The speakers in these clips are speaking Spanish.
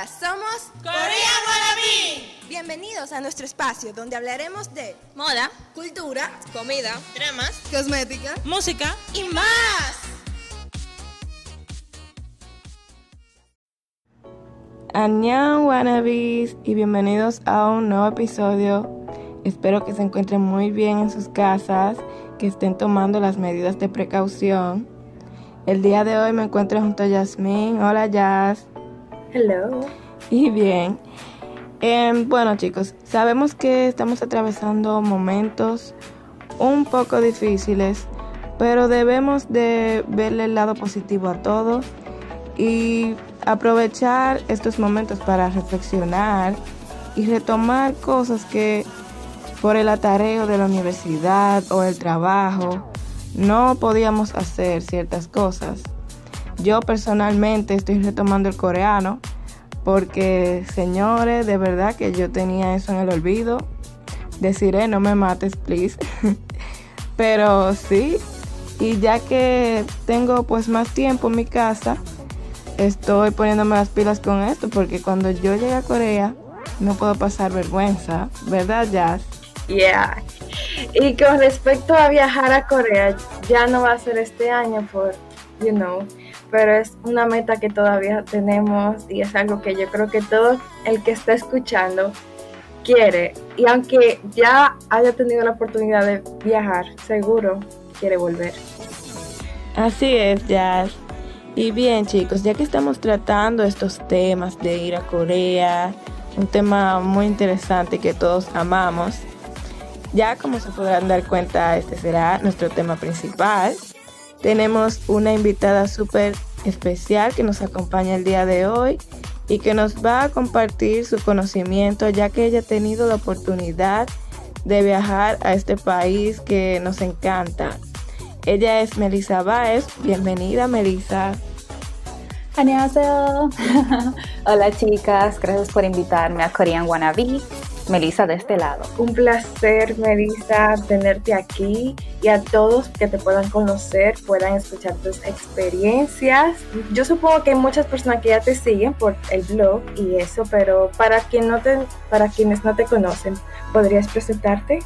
Hola, somos Corea Wannabe. Bienvenidos a nuestro espacio donde hablaremos de moda, cultura, comida, dramas, cosmética, música y más. Annyeong wannabes y bienvenidos a un nuevo episodio. Espero que se encuentren muy bien en sus casas, que estén tomando las medidas de precaución. El día de hoy me encuentro junto a Yasmín. Hola Yas. Hello. Y bien. Em, bueno chicos, sabemos que estamos atravesando momentos un poco difíciles, pero debemos de verle el lado positivo a todo y aprovechar estos momentos para reflexionar y retomar cosas que por el atareo de la universidad o el trabajo no podíamos hacer ciertas cosas. Yo personalmente estoy retomando el coreano porque, señores, de verdad que yo tenía eso en el olvido. Deciré, no me mates, please. Pero sí, y ya que tengo pues más tiempo en mi casa, estoy poniéndome las pilas con esto porque cuando yo llegue a Corea no puedo pasar vergüenza, ¿verdad, Jazz? Yeah. Y con respecto a viajar a Corea, ya no va a ser este año por, you know, pero es una meta que todavía tenemos y es algo que yo creo que todo el que está escuchando quiere. Y aunque ya haya tenido la oportunidad de viajar, seguro quiere volver. Así es, Jazz. Y bien chicos, ya que estamos tratando estos temas de ir a Corea, un tema muy interesante que todos amamos, ya como se podrán dar cuenta, este será nuestro tema principal. Tenemos una invitada súper especial que nos acompaña el día de hoy y que nos va a compartir su conocimiento ya que ella ha tenido la oportunidad de viajar a este país que nos encanta. Ella es Melissa Baez. Bienvenida, Melissa. Hola chicas, gracias por invitarme a Korean Wannabe. Melissa de este lado. Un placer, Melissa, tenerte aquí y a todos que te puedan conocer, puedan escuchar tus experiencias. Yo supongo que hay muchas personas que ya te siguen por el blog y eso, pero para, quien no te, para quienes no te conocen, ¿podrías presentarte?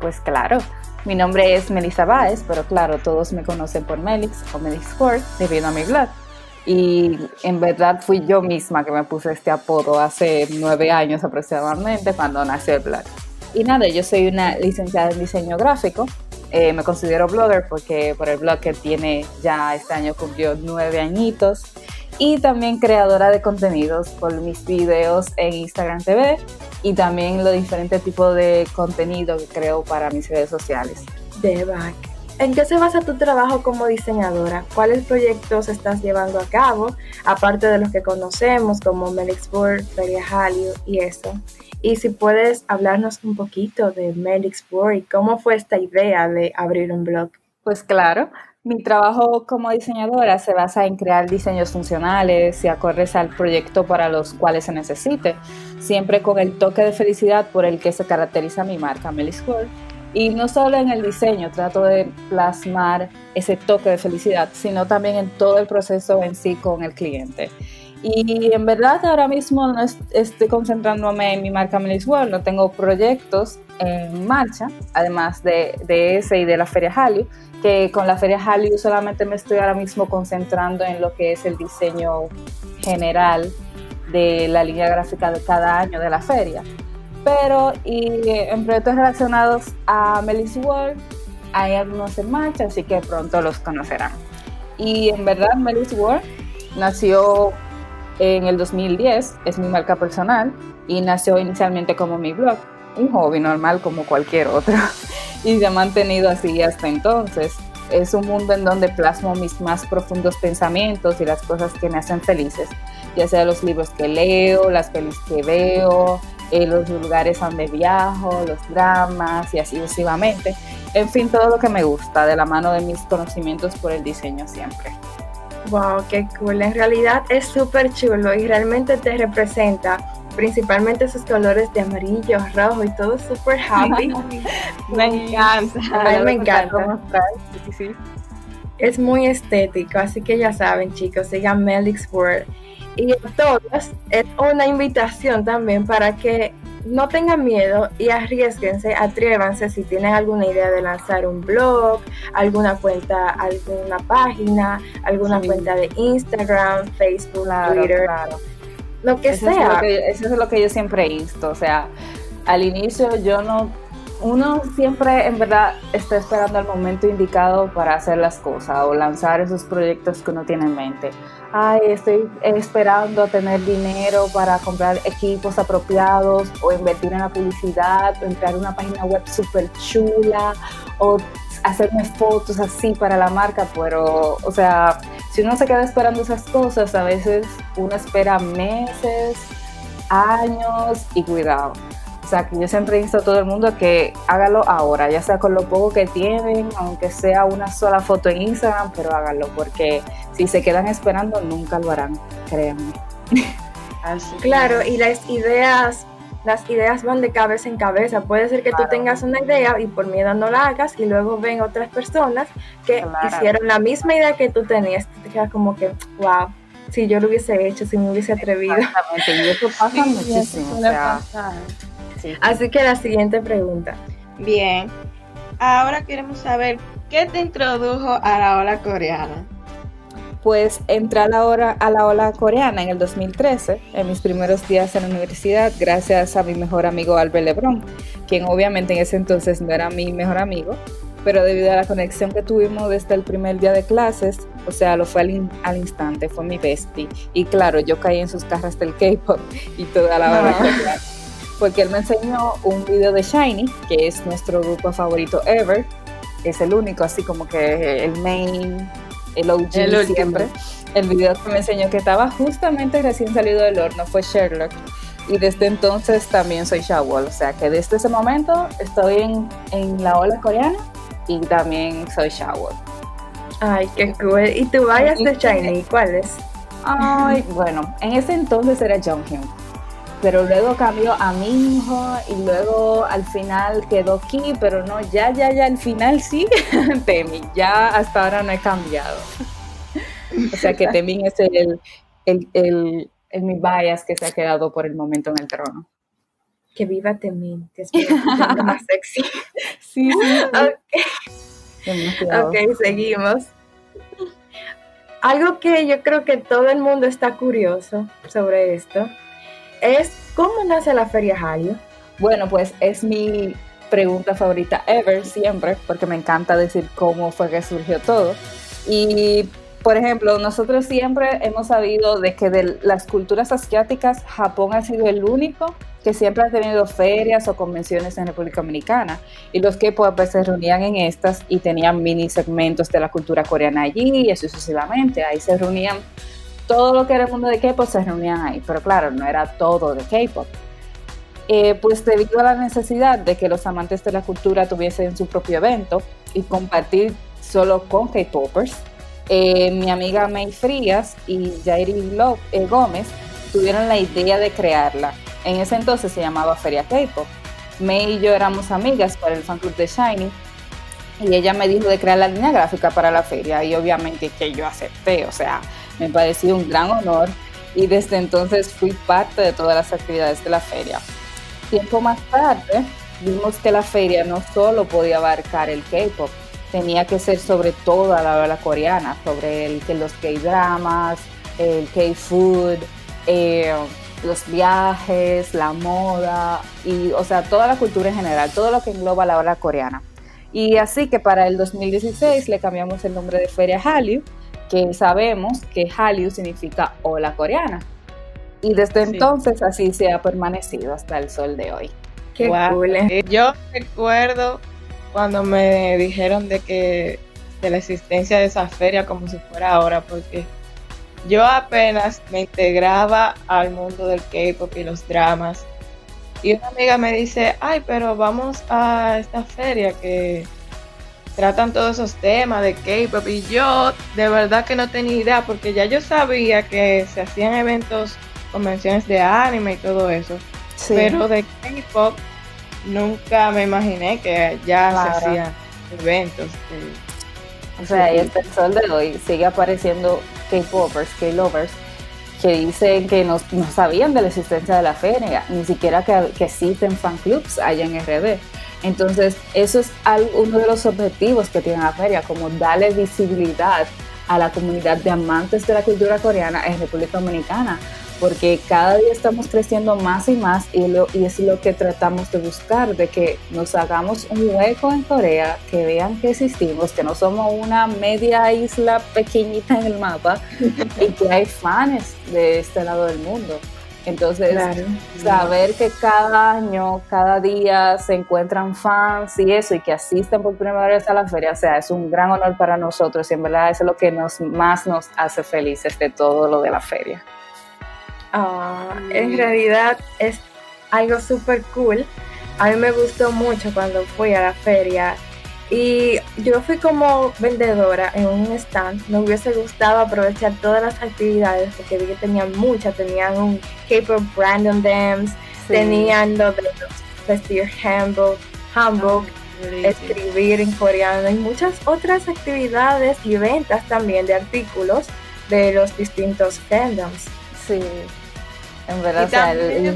Pues claro. Mi nombre es Melissa Baez, pero claro, todos me conocen por Melix o Melix Sport debido a mi blog. Y en verdad fui yo misma que me puse este apodo hace nueve años aproximadamente cuando nació el blog. Y nada, yo soy una licenciada en diseño gráfico. Eh, me considero blogger porque por el blog que tiene ya este año cumplió nueve añitos. Y también creadora de contenidos por mis videos en Instagram TV y también los diferentes tipos de contenido que creo para mis redes sociales. De back. ¿En qué se basa tu trabajo como diseñadora? ¿Cuáles proyectos estás llevando a cabo, aparte de los que conocemos como Melixburg, Feria Hallyu y eso? Y si puedes hablarnos un poquito de Melixburg y cómo fue esta idea de abrir un blog. Pues claro, mi trabajo como diseñadora se basa en crear diseños funcionales y acordes al proyecto para los cuales se necesite, siempre con el toque de felicidad por el que se caracteriza mi marca Melisworld y no solo en el diseño, trato de plasmar ese toque de felicidad, sino también en todo el proceso en sí con el cliente. Y en verdad ahora mismo no estoy concentrándome en mi marca Melis World, no tengo proyectos en marcha, además de, de, ese y de la Feria Hallyu, que con la Feria Hallyu solamente me estoy ahora mismo concentrando en lo que es el diseño general de la línea gráfica de cada año de la feria pero y en proyectos relacionados a Melissa World hay algunos en marcha, así que pronto los conocerán. Y en verdad Melissa World nació en el 2010, es mi marca personal y nació inicialmente como mi blog, un hobby normal como cualquier otro y se ha mantenido así hasta entonces. Es un mundo en donde plasmo mis más profundos pensamientos y las cosas que me hacen felices, ya sea los libros que leo, las pelis que veo, eh, los lugares donde viajo, los dramas y así sucesivamente. En fin, todo lo que me gusta de la mano de mis conocimientos por el diseño siempre. Wow, qué cool. En realidad es súper chulo y realmente te representa principalmente esos colores de amarillo, rojo y todo súper happy. me encanta. A mí me encanta. Es muy estético, así que ya saben chicos, sigan Melix World. Y a todos es una invitación también para que no tengan miedo y arriesguense, atrévanse si tienen alguna idea de lanzar un blog, alguna cuenta, alguna página, alguna cuenta de Instagram, Facebook, Twitter, lo que sea. eso es lo que yo siempre insto, o sea, al inicio yo no uno siempre en verdad está esperando el momento indicado para hacer las cosas o lanzar esos proyectos que uno tiene en mente. Ay, estoy esperando tener dinero para comprar equipos apropiados o invertir en la publicidad o crear una página web súper chula o hacerme fotos así para la marca, pero, o sea, si uno se queda esperando esas cosas, a veces uno espera meses, años y cuidado o sea, que yo siempre insto a todo el mundo que hágalo ahora, ya sea con lo poco que tienen, aunque sea una sola foto en Instagram, pero hágalo, porque si se quedan esperando, nunca lo harán, créanme. claro, y las ideas, las ideas van de cabeza en cabeza. Puede ser que tú tengas una idea y por miedo no la hagas, y luego ven otras personas que hicieron la misma idea que tú tenías. Te quedas como que, wow, si yo lo hubiese hecho, si me hubiese atrevido. Exactamente, y eso pasa muchísimo. O sea, Así que la siguiente pregunta. Bien, ahora queremos saber qué te introdujo a la ola coreana. Pues entré a la, hora, a la ola coreana en el 2013, en mis primeros días en la universidad, gracias a mi mejor amigo Albert Lebron, quien obviamente en ese entonces no era mi mejor amigo, pero debido a la conexión que tuvimos desde el primer día de clases, o sea, lo fue al, instante, fue mi bestie. Y claro, yo caí en sus cajas del K-pop y toda la hora coreana porque él me enseñó un video de Shiny, que es nuestro grupo favorito ever, es el único, así como que el main, el OG el siempre. El video que me enseñó que estaba justamente recién salido del horno fue Sherlock. Y desde entonces también soy Shawol, o sea que desde ese momento estoy en, en la ola coreana y también soy Shawol. Ay, qué cool. ¿Y tú vayas de Shiny? ¿Cuál es? Ay, bueno, en ese entonces era Jonghyun pero luego cambió a hijo y luego al final quedó Ki, pero no, ya, ya, ya, al final sí, Temi, ya hasta ahora no he cambiado. O sea que Temin es el, el, el, el, mi bias que se ha quedado por el momento en el trono. Que viva Temin, que es más sexy. Sí, sí. ok, seguimos. Algo que yo creo que todo el mundo está curioso sobre esto es ¿cómo nace la Feria Jalio? Bueno, pues es mi pregunta favorita ever, siempre, porque me encanta decir cómo fue que surgió todo. Y, por ejemplo, nosotros siempre hemos sabido de que de las culturas asiáticas, Japón ha sido el único que siempre ha tenido ferias o convenciones en República Dominicana. Y los que pues, se reunían en estas y tenían mini segmentos de la cultura coreana allí y sucesivamente. Ahí se reunían todo lo que era el mundo de K-pop se reunían ahí, pero claro, no era todo de K-pop. Eh, pues debido a la necesidad de que los amantes de la cultura tuviesen su propio evento y compartir solo con K-popers, eh, mi amiga May Frías y Jairi eh, Gómez tuvieron la idea de crearla. En ese entonces se llamaba Feria K-pop. May y yo éramos amigas para el fan club de Shiny y ella me dijo de crear la línea gráfica para la feria y obviamente que yo acepté, o sea, me pareció un gran honor y desde entonces fui parte de todas las actividades de la feria. Tiempo más tarde vimos que la feria no solo podía abarcar el K-pop, tenía que ser sobre toda la ola coreana, sobre el, los K-dramas, el K-food, eh, los viajes, la moda y, o sea, toda la cultura en general, todo lo que engloba la ola coreana. Y así que para el 2016 le cambiamos el nombre de Feria Hallyu que sabemos que Hallyu significa ola coreana. Y desde entonces así se ha permanecido hasta el sol de hoy. Qué cool. Eh. Yo recuerdo cuando me dijeron de que de la existencia de esa feria como si fuera ahora, porque yo apenas me integraba al mundo del K-pop y los dramas. Y una amiga me dice, ay, pero vamos a esta feria que tratan todos esos temas de K-pop y yo de verdad que no tenía idea porque ya yo sabía que se hacían eventos, convenciones de anime y todo eso, pero de K-pop nunca me imaginé que ya se hacían eventos. o sea, y hasta el sol de hoy sigue apareciendo K-popers, K-lovers que dicen que no, no, sabían de la existencia de la feria, ni siquiera que, que existen fan clubs allá en RD. Entonces, eso es uno de los objetivos que tiene la feria, como darle visibilidad a la comunidad de amantes de la cultura coreana en República Dominicana, porque cada día estamos creciendo más y más y, y, es lo que tratamos de buscar, de que nos hagamos un hueco en Corea, que vean que existimos, que no somos una media isla pequeñita en el mapa y que hay fans de este lado del mundo. Entonces, saber que cada año, cada día se encuentran fans y eso, y que asisten por primera vez a la feria, o sea, es un gran honor para nosotros y en verdad eso es lo que nos, más nos hace felices de todo lo de la feria. Ah, en realidad es algo súper cool. A mí me gustó mucho cuando fui a la feria y yo fui como vendedora en un stand. Me hubiese gustado aprovechar todas las actividades porque vi que tenían muchas. Tenían un K-pop Brandon Dance, tenían lo de vestir handbook, handbook escribir en coreano y muchas otras actividades y ventas también de artículos de los distintos fandoms. Sí. En verdad, o sea, el,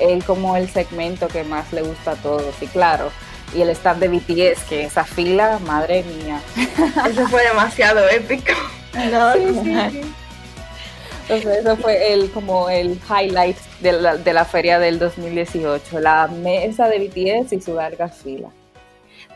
es como el segmento que más le gusta a todos. Y claro, y el stand de BTS, que esa fila, madre mía. Eso fue demasiado épico. Entonces eso fue el como el highlight de la, de la feria del 2018, la mesa de BTS y su larga fila.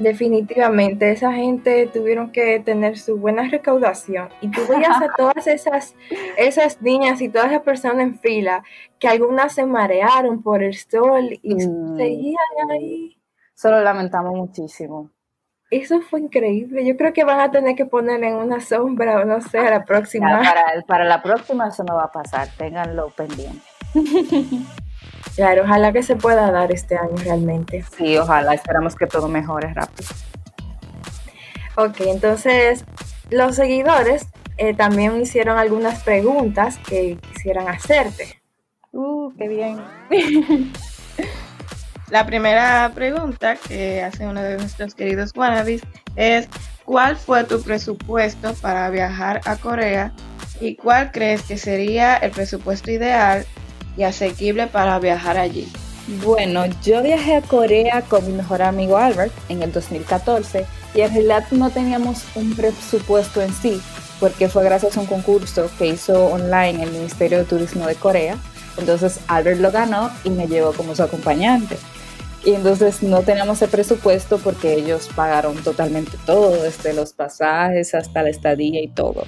Definitivamente, esa gente tuvieron que tener su buena recaudación. Y tú veías a todas esas, esas niñas y todas esas personas en fila, que algunas se marearon por el sol y mm. seguían ahí. Eso lo lamentamos muchísimo. Eso fue increíble. Yo creo que van a tener que poner en una sombra o no sé, a la próxima. para, para la próxima eso no va a pasar. Ténganlo pendiente. Claro, ojalá que se pueda dar este año realmente. Sí, ojalá. Esperamos que todo mejore rápido. Ok, entonces los seguidores eh, también hicieron algunas preguntas que quisieran hacerte. Uh, qué bien. La primera pregunta que hace uno de nuestros queridos wannabes es ¿cuál fue tu presupuesto para viajar a Corea y cuál crees que sería el presupuesto ideal y asequible para viajar allí? Bueno, yo viajé a Corea con mi mejor amigo Albert en el 2014 y en realidad no teníamos un presupuesto en sí porque fue gracias a un concurso que hizo online el Ministerio de Turismo de Corea. Entonces Albert lo ganó y me llevó como su acompañante. Y entonces no teníamos el presupuesto porque ellos pagaron totalmente todo, desde los pasajes hasta la estadía y todo.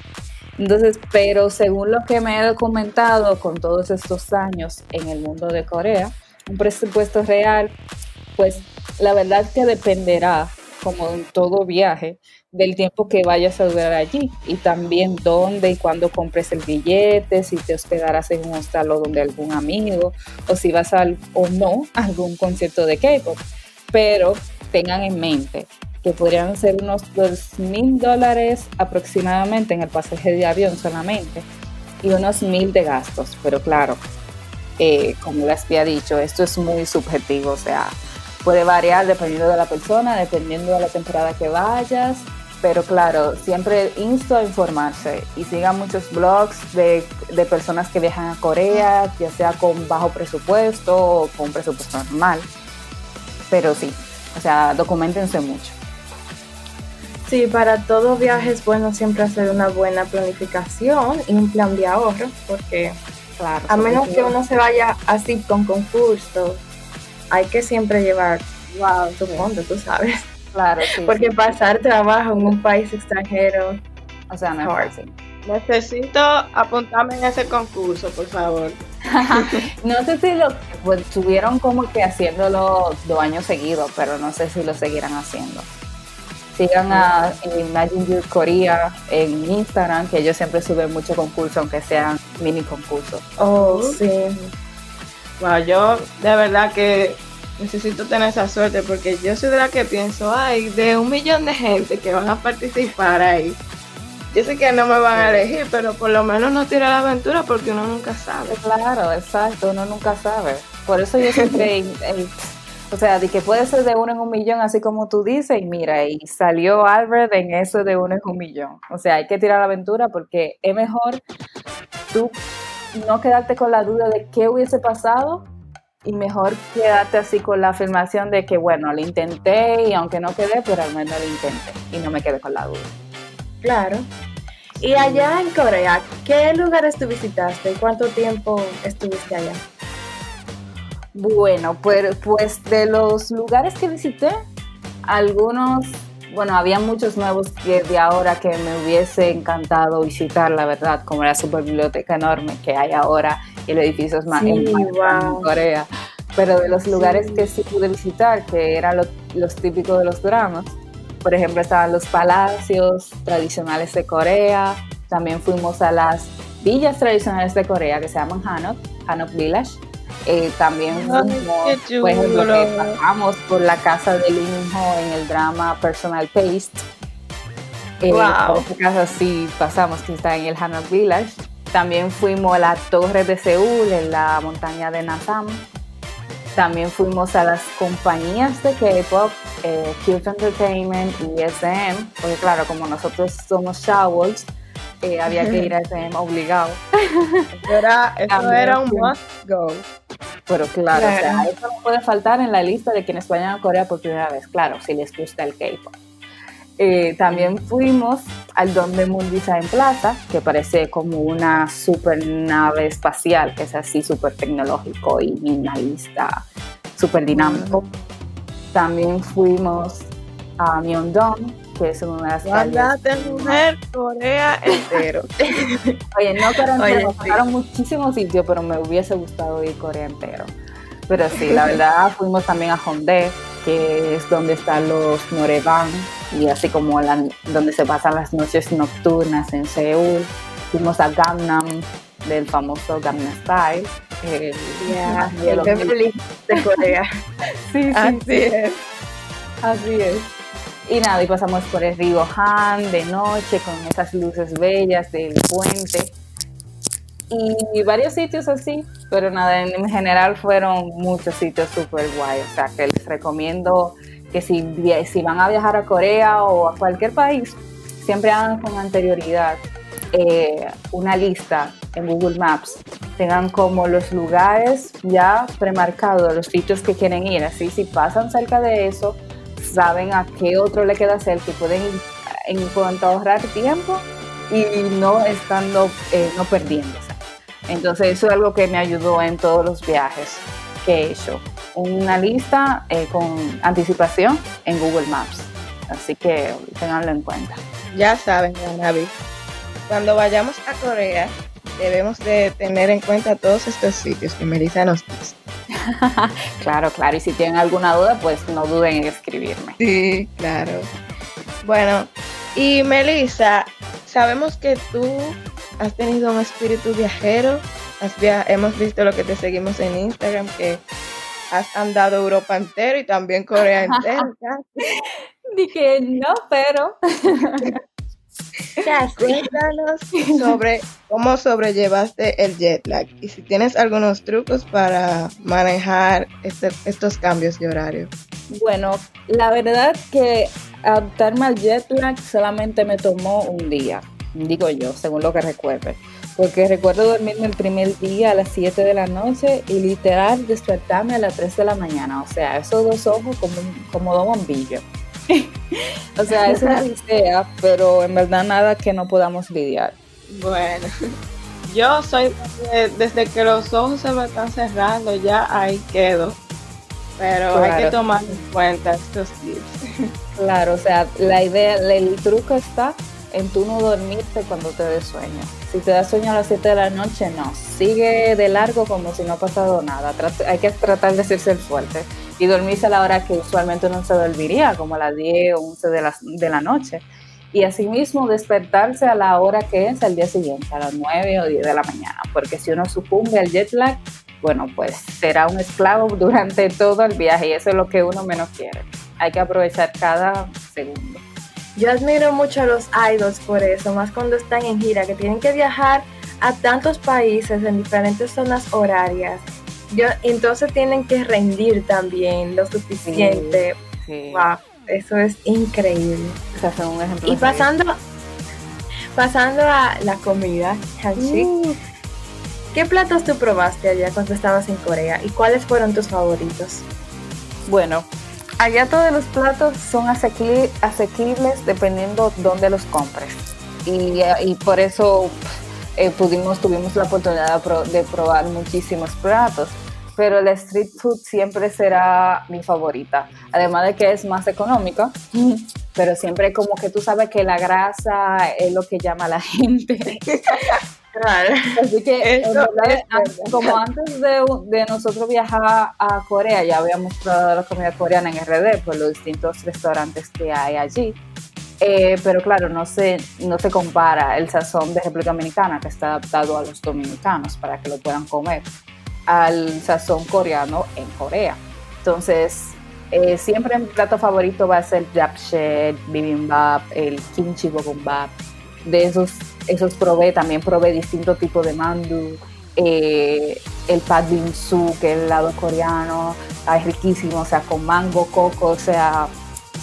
Entonces, pero según lo que me he documentado con todos estos años en el mundo de Corea, un presupuesto real, pues la verdad que dependerá, como en todo viaje, del tiempo que vayas a durar allí y también dónde y cuándo compres el billete, si te hospedarás en un hostal o donde algún amigo o si vas a, o no a algún concierto de K-pop. Pero tengan en mente que podrían ser unos dos mil dólares aproximadamente en el pasaje de avión solamente y unos mil de gastos. Pero claro, eh, como les había dicho, esto es muy subjetivo, o sea, puede variar dependiendo de la persona, dependiendo de la temporada que vayas pero claro, siempre insto a informarse y sigan muchos blogs de, personas que viajan a Corea, ya sea con bajo presupuesto o con presupuesto normal. Pero sí, o sea, documentense mucho. Sí, para todo viaje es bueno siempre hacer una buena planificación y un plan de ahorro, porque claro, a menos que uno se vaya así con concursos, hay que siempre llevar wow, tu fondo, tú sabes. Claro, sí. Porque pasar trabajo en un país extranjero. O sea, no es Necesito apuntarme en ese concurso, por favor. no sé si lo pues, estuvieron como que haciéndolo dos años seguidos, pero no sé si lo seguirán haciendo. Sigan a Imagine Your Korea en Instagram, que ellos siempre suben mucho concurso, aunque sean mini concursos. Oh, sí. Wow, yo de verdad que necesito tener esa suerte porque yo soy de la que pienso, ay, de un millón de gente que van a participar ahí. Yo sé que no me van a elegir, pero por lo menos no tira la aventura porque uno nunca sabe. Claro, exacto, uno nunca sabe. Por eso yo siempre, o sea, de que puede ser de uno en un millón, así como tú dices, y mira, y salió Albert en eso de uno en un millón. O sea, hay que tirar la aventura porque es mejor tú no quedarte con la duda de qué hubiese pasado y mejor quedarte así con la afirmación de que, bueno, lo intenté y aunque no quedé, pero al menos lo intenté y no me quedé con la duda. Claro. Y allá en Corea, ¿qué lugares tú visitaste y cuánto tiempo estuviste allá? Bueno, pues, pues de los lugares que visité, algunos, bueno, había muchos nuevos que de ahora que me hubiese encantado visitar, la verdad, como la super biblioteca enorme que hay ahora y el edificio más Sí, en wow. Corea. Pero de los lugares que sí pude visitar, que eran lo- los típicos de los dramas, por ejemplo, estaban los palacios tradicionales de Corea, también fuimos a las villas tradicionales de Corea que se llaman Hanok, Hanok Village. Eh, también Ay, fuimos, qué por ejemplo, que pasamos por la casa de Lee Min-ho en el drama Personal Taste. Eh, Wow. Por casa sí pasamos, que está en el Hanok Village. También fuimos a la torre de Seúl, en la montaña de Nasam. También fuimos a las compañías de K-pop, eh, Cute Entertainment y SM, porque claro, como nosotros somos Showers, eh, había que ir a SM obligado. Era, eso era un must go. Pero claro, Claro. O sea, eso no puede faltar en la lista de quienes vayan a Corea por primera vez, claro, si les gusta el K-pop. Eh, también fuimos al Don de Moon Design Plaza, que parece como una super nave espacial, que es así súper tecnológico y minimalista, súper dinámico. También fuimos a Myeongdong, que es una de las calles Andate, mujer, Corea entero. Oye, no Corea entero, sí. muchísimos sitios, pero me hubiese gustado ir Corea entero. Pero sí, la verdad, fuimos también a Hongdae, que es donde están los Noreban, y así como la- donde se pasan las noches nocturnas en Seúl. Fuimos a Gangnam, del famoso Gangnam Style. el- de el Beverly de Corea. Sí, sí, Así sí, es. así es. Y nada, y pasamos por el río Han de noche con esas luces bellas del puente. Y varios sitios así, pero nada, en, en general fueron muchos sitios súper guay. O sea, que les recomiendo que si, si van a viajar a Corea o a cualquier país, siempre hagan con anterioridad eh, una lista en Google Maps. Tengan como los lugares ya premarcados, los sitios que quieren ir. Así, si pasan cerca de eso, saben a qué otro le queda cerca y pueden en cuanto ahorrar tiempo y no estando, eh, no perdiéndose. Entonces eso es algo que me ayudó en todos los viajes que he hecho. Una lista eh, con anticipación en Google Maps. Así que tenganlo en cuenta. Ya saben, Navi. Cuando vayamos a Corea, debemos de tener en cuenta todos estos sitios que Melissa nos dice. Claro, claro. Y si tienen alguna duda, pues no duden en escribirme. Sí, claro. Bueno, y Melissa, sabemos que tú has tenido un espíritu viajero. Has via- hemos visto lo que te seguimos en Instagram, que has andado Europa entero y también Corea entera. Dije, no, pero... Cuéntanos sobre cómo sobrellevaste el jet lag y si tienes algunos trucos para manejar este- estos cambios de horario. Bueno, la verdad que adaptarme al jet lag solamente me tomó un día, digo yo, según lo que recuerde. Porque recuerdo dormirme el primer día a las 7 de la noche y literal despertarme a las 3 de la mañana. O sea, esos dos ojos como, como dos bombillos. o sea, es una idea, pero en verdad nada que no podamos lidiar. Bueno, yo soy de- desde que los ojos se me están cerrando, ya ahí quedo. Pero hay que tomar en cuenta estos tips. Claro, o sea, la idea, el truco está en tú no dormirte cuando te des sueño. Si te da sueño a las 7 de la noche, no. Sigue de largo como si no ha pasado nada. Hay que tratar de hacerse el fuerte y dormirse a la hora que usualmente uno se dormiría, como a las 10 o 11 de la, de la noche. Y asimismo despertarse a la hora que es al día siguiente, a las 9 o 10 de la mañana, porque si uno sucumbe al jet lag, bueno, pues será un esclavo durante todo el viaje y eso es lo que uno menos quiere. Hay que aprovechar cada segundo. Yo admiro mucho a los idols por eso, más cuando están en gira, que tienen que viajar a tantos países en diferentes zonas horarias. Yo, entonces tienen que rendir también lo suficiente. Sí. Wow, eso es increíble. O sea, son un ejemplo. Y pasando, pasando a la comida, Uh, ¿Qué platos tú probaste allá cuando estabas en Corea y cuáles fueron tus favoritos? Bueno, allá todos los platos son asequibles dependiendo dónde los compres. Y, y por eso eh, pudimos, tuvimos la oportunidad de probar muchísimos platos pero el street food siempre será mi favorita. Además de que es más económica, pero siempre como que tú sabes que la grasa es lo que llama a la gente. Así que, como antes de, nosotros viajar a Corea, ya habíamos probado la comida coreana en RD por los distintos restaurantes que hay allí. Eh, pero claro, no se, no se compara el sazón de República Dominicana, que está adaptado a los dominicanos para que lo puedan comer al sazón coreano en Corea. Entonces, eh, siempre mi plato favorito va a ser japchae, bibimbap, el kimchi bobombap. De esos, esos probé, también probé distintos tipos de mandu, eh, el pad bingsu, que es el lado coreano, es riquísimo, o sea, con mango, coco, o sea,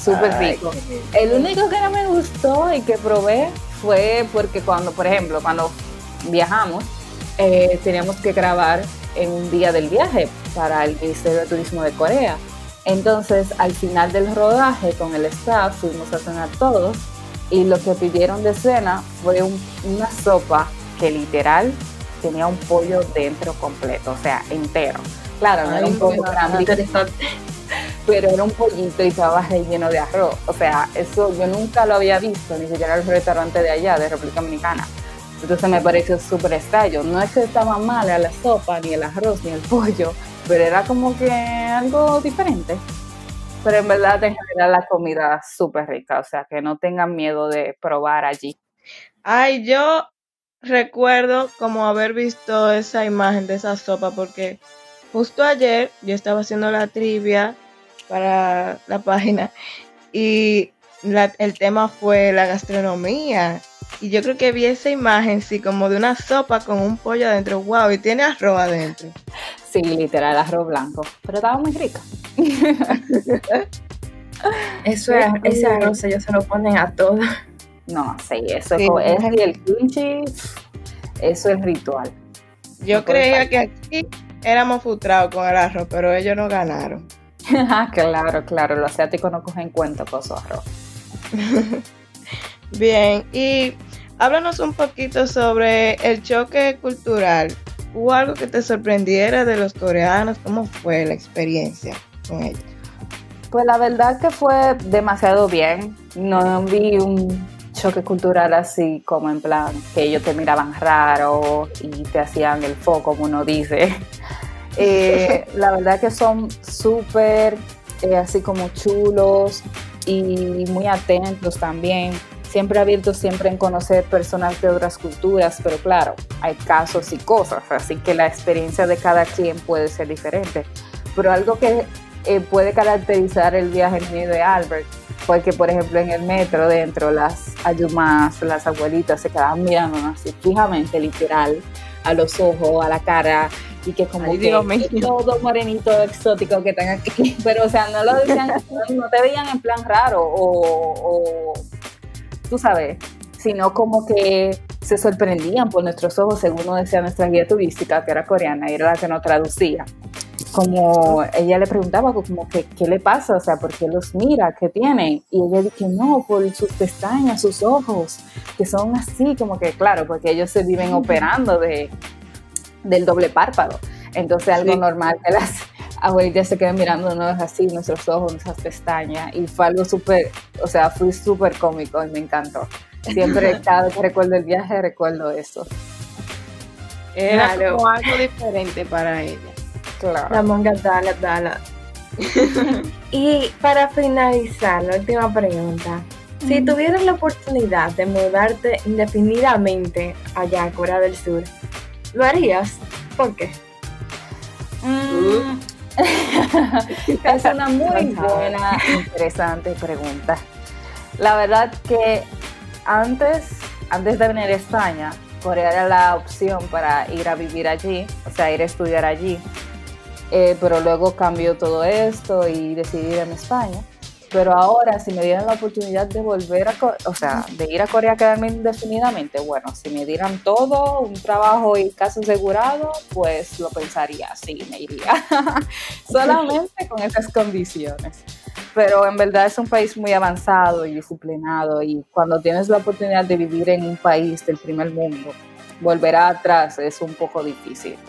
súper rico. El único que no me gustó y que probé fue porque cuando, por ejemplo, cuando viajamos, eh, teníamos que grabar en un día del viaje para el Ministerio de Turismo de Corea. Entonces, al final del rodaje con el staff, fuimos a cenar todos y lo que pidieron de cena fue una sopa que literal tenía un pollo dentro completo, o sea, entero. Claro, no era un pollo grande, pero era un pollito y estaba relleno de arroz. O sea, eso yo nunca lo había visto, ni siquiera en el restaurante de allá, de República Dominicana. Entonces me pareció súper extraño. No es que estaba mal la sopa, ni el arroz, ni el pollo, pero era como que algo diferente. Pero en verdad, en general, la comida súper rica, o sea, que no tengan miedo de probar allí. Ay, yo recuerdo como haber visto esa imagen de esa sopa, porque justo ayer yo estaba haciendo la trivia para la página y el tema fue la gastronomía y yo creo que vi esa imagen, sí, como de una sopa con un pollo adentro. Wow, y tiene arroz adentro. Sí, literal, arroz blanco. Pero estaba muy rica. eso es, ese arroz ellos se lo ponen a todo. No, sí, eso es, y el kimchi, eso es ritual. Yo creía que aquí éramos frustrados con el arroz, pero ellos no ganaron. Claro, claro, los asiáticos no cogen cuenta con su arroz. Bien, y háblanos un poquito sobre el choque cultural. ¿Hubo algo que te sorprendiera de los coreanos? ¿Cómo fue la experiencia con ellos? Pues la verdad que fue demasiado bien. No vi un choque cultural así como en plan que ellos te miraban raro y te hacían el foco, como uno dice. Eh, la verdad que son súper eh, así como chulos y muy atentos también siempre abierto siempre en conocer personas de otras culturas, pero claro, hay casos y cosas, así que la experiencia de cada quien puede ser diferente. Pero algo que eh, puede caracterizar el viaje mío de Albert fue que, por ejemplo, en el metro, dentro, las ayumas, las abuelitas se quedaban mirando así fijamente, literal, a los ojos, a la cara, y que como que todo morenito exótico que tengan aquí, pero o sea, no lo decían, no, te veían en plan raro o tú sabes, sino como que se sorprendían por nuestros ojos, según nos decía nuestra guía turística, que era coreana y era la que nos traducía. Como ella le preguntaba, como que, ¿qué le pasa? O sea, ¿por qué los mira? ¿Qué tiene? Y ella dice, no, por sus pestañas, sus ojos, que son así, como que, claro, porque ellos se viven operando de, del doble párpado. Entonces, algo normal que las abuelitas se quedan mirándonos así, nuestros ojos, nuestras pestañas, y fue algo súper, o sea, fue súper cómico y me encantó. Siempre, cada vez que recuerdo el viaje, recuerdo eso. Era como algo diferente para ella. Claro. La manga dala, dala. y para finalizar, la última pregunta. Si tuvieras la oportunidad de mudarte indefinidamente allá a Corea del Sur, ¿lo harías? ¿Por qué? Mm, es una muy buena, interesante pregunta. La verdad que antes, antes de venir a España, Corea era la opción para ir a vivir allí, o sea, ir a estudiar allí. Eh, pero luego cambió todo esto y decidí ir en España. Pero ahora, si me dieran la oportunidad de volver a, o sea, de ir a Corea a quedarme indefinidamente, bueno, si me dieran todo, un trabajo y caso asegurado, pues lo pensaría, sí, me iría. Solamente con esas condiciones. Pero en verdad es un país muy avanzado y disciplinado y cuando tienes la oportunidad de vivir en un país del primer mundo, volver atrás es un poco difícil.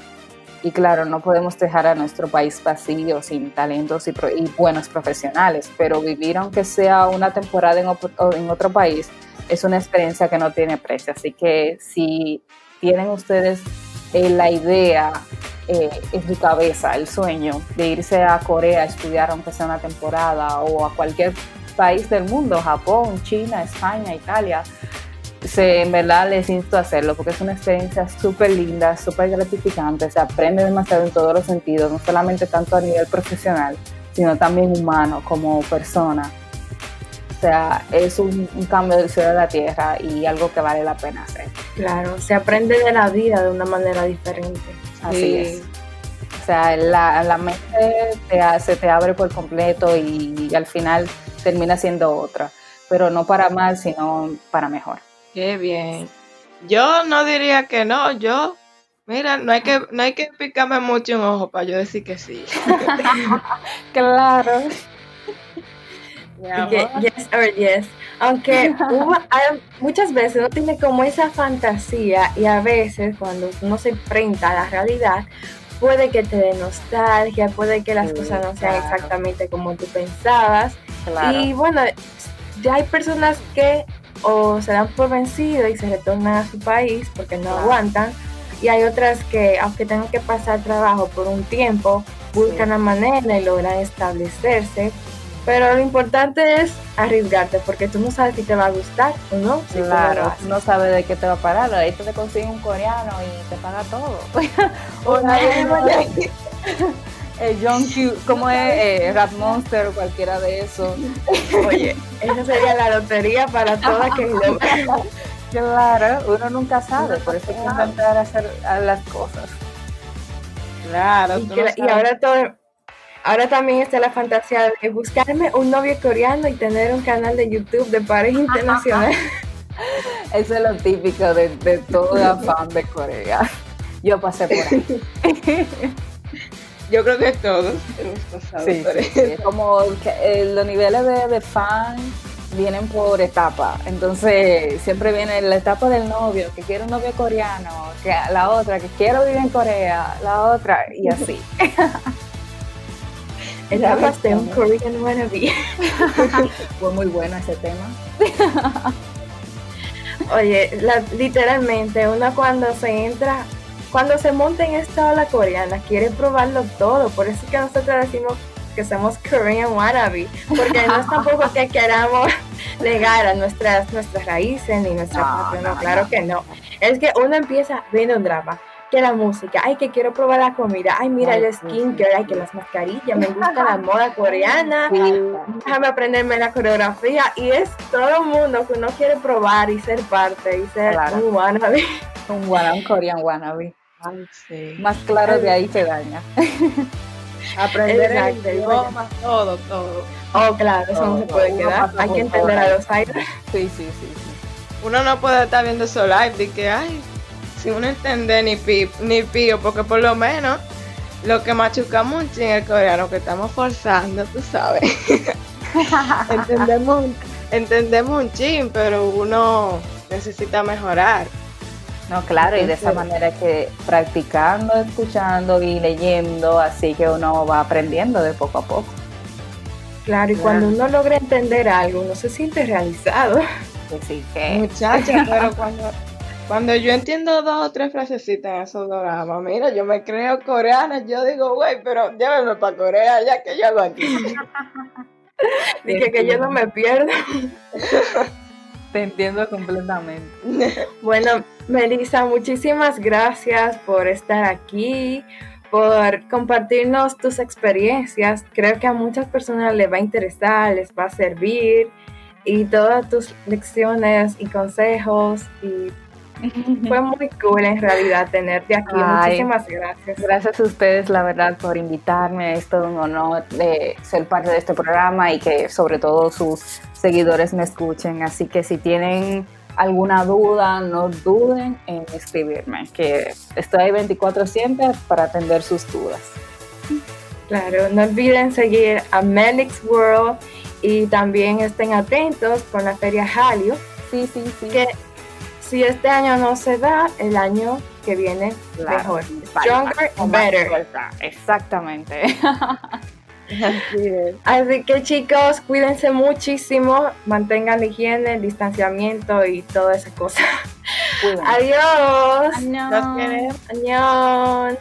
Y claro, no podemos dejar a nuestro país vacío, sin talentos y, buenos profesionales, pero vivir aunque sea una temporada en, otro país es una experiencia que no tiene precio. Así que si tienen ustedes eh, la idea eh, en su cabeza, el sueño de irse a Corea a estudiar aunque sea una temporada o a cualquier país del mundo, Japón, China, España, Italia, se, en verdad les insto a hacerlo porque es una experiencia súper linda, súper gratificante, se aprende demasiado en todos los sentidos, no solamente tanto a nivel profesional, sino también humano, como persona. O sea, es un, cambio del cielo a la tierra y algo que vale la pena hacer. Claro, se aprende de la vida de una manera diferente. Así es. O sea, la, la mente te, se te abre por completo y, y al final termina siendo otra, pero no para mal, sino para mejor. Qué bien. Yo no diría que no, yo, mira, no hay que, no hay que picarme mucho un ojo para yo decir que sí. claro. yes or yes. Aunque muchas veces uno tiene como esa fantasía y a veces cuando uno se enfrenta a la realidad, puede que te dé nostalgia, puede que las cosas no sean exactamente como tú pensabas. Y bueno, ya hay personas que o se dan por vencido y se retornan a su país porque no aguantan. Y hay otras que, aunque tengan que pasar trabajo por un tiempo, buscan la manera y logran establecerse. Pero lo importante es arriesgarte, porque tú no sabes si te va a gustar o no. claro, no sabes de qué te va a parar. Ahí te consigues un coreano y te paga todo. o nadie, el John Q, como es eh, Rap Monster o cualquiera de esos. Oye, esa sería la lotería para todas que lo Claro, uno nunca sabe, por eso hay que intentar hacer las cosas. Claro, y, ahora todo, ahora también está la fantasía de buscarme un novio coreano y tener un canal de YouTube de pareja internacional. Eso es lo típico de, de toda fan de Corea. Yo pasé por ahí. Yo creo que todos hemos pasado sí, sí, Como que, eh, los niveles de, de, fan vienen por etapa. Entonces, siempre viene la etapa del novio, que quiere un novio coreano, que la otra, que quiero vivir en Corea, la otra, y así. Etapas de un Korean wannabe. Fue muy bueno ese tema. Oye, literalmente, uno cuando se entra cuando se monta en esta ola coreana, quiere probarlo todo. Por eso es que nosotros decimos que somos Korean wannabe, porque no es tampoco que queramos negar a nuestras, nuestras raíces ni nuestra no, no, claro que no. Es que uno empieza viendo un drama, que la música, ay, que quiero probar la comida, ay, mira el skincare, ay, que las mascarillas, me gusta la moda coreana, déjame aprenderme la coreografía, y es todo el mundo que uno quiere probar y ser parte y ser un wannabe. Un wannabe, Korean wannabe. Más claro de ahí se daña. Aprender el idioma, todo, todo. Oh, claro, eso no se puede quedar. Hay que entender a los aires. Sí, sí, sí, Uno no puede estar viendo eso live de que, ay, si uno entiende ni pi, ni pío, porque por lo menos lo que machucamos un en el coreano que estamos forzando, tú sabes. entendemos, entendemos un chin, pero uno necesita mejorar. No, claro, y de esa manera que practicando, escuchando y leyendo, así que uno va aprendiendo de poco a poco. Claro, y cuando uno logra entender algo, uno se siente realizado. sí, que... Muchacha, pero cuando, cuando yo entiendo dos o tres frasecitas en esos dramas, mira, yo me creo coreana, yo digo, güey, pero llévame para Corea, ya que yo hago aquí. Dije que yo no me pierdo. Te entiendo completamente. Bueno, Melissa, muchísimas gracias por estar aquí, por compartirnos tus experiencias. Creo que a muchas personas les va a interesar, les va a servir y todas tus lecciones y consejos y Fue muy cool en realidad tenerte aquí. Ay. Muchísimas gracias. Gracias a ustedes, la verdad, por invitarme. Es todo un honor de ser parte de este programa y que sobre todo sus seguidores me escuchen. Así que si tienen alguna duda, no duden en escribirme, que estoy 24/7 para atender sus dudas. Claro, no olviden seguir a Melix World y también estén atentos con la Feria Jalio, Sí, sí, sí. que si este año no se da, el año que viene mejor. Stronger and better. Exactamente. Así, que chicos, cuídense muchísimo, mantengan la higiene, el distanciamiento y toda esa cosa. Adiós. Adiós. Adiós.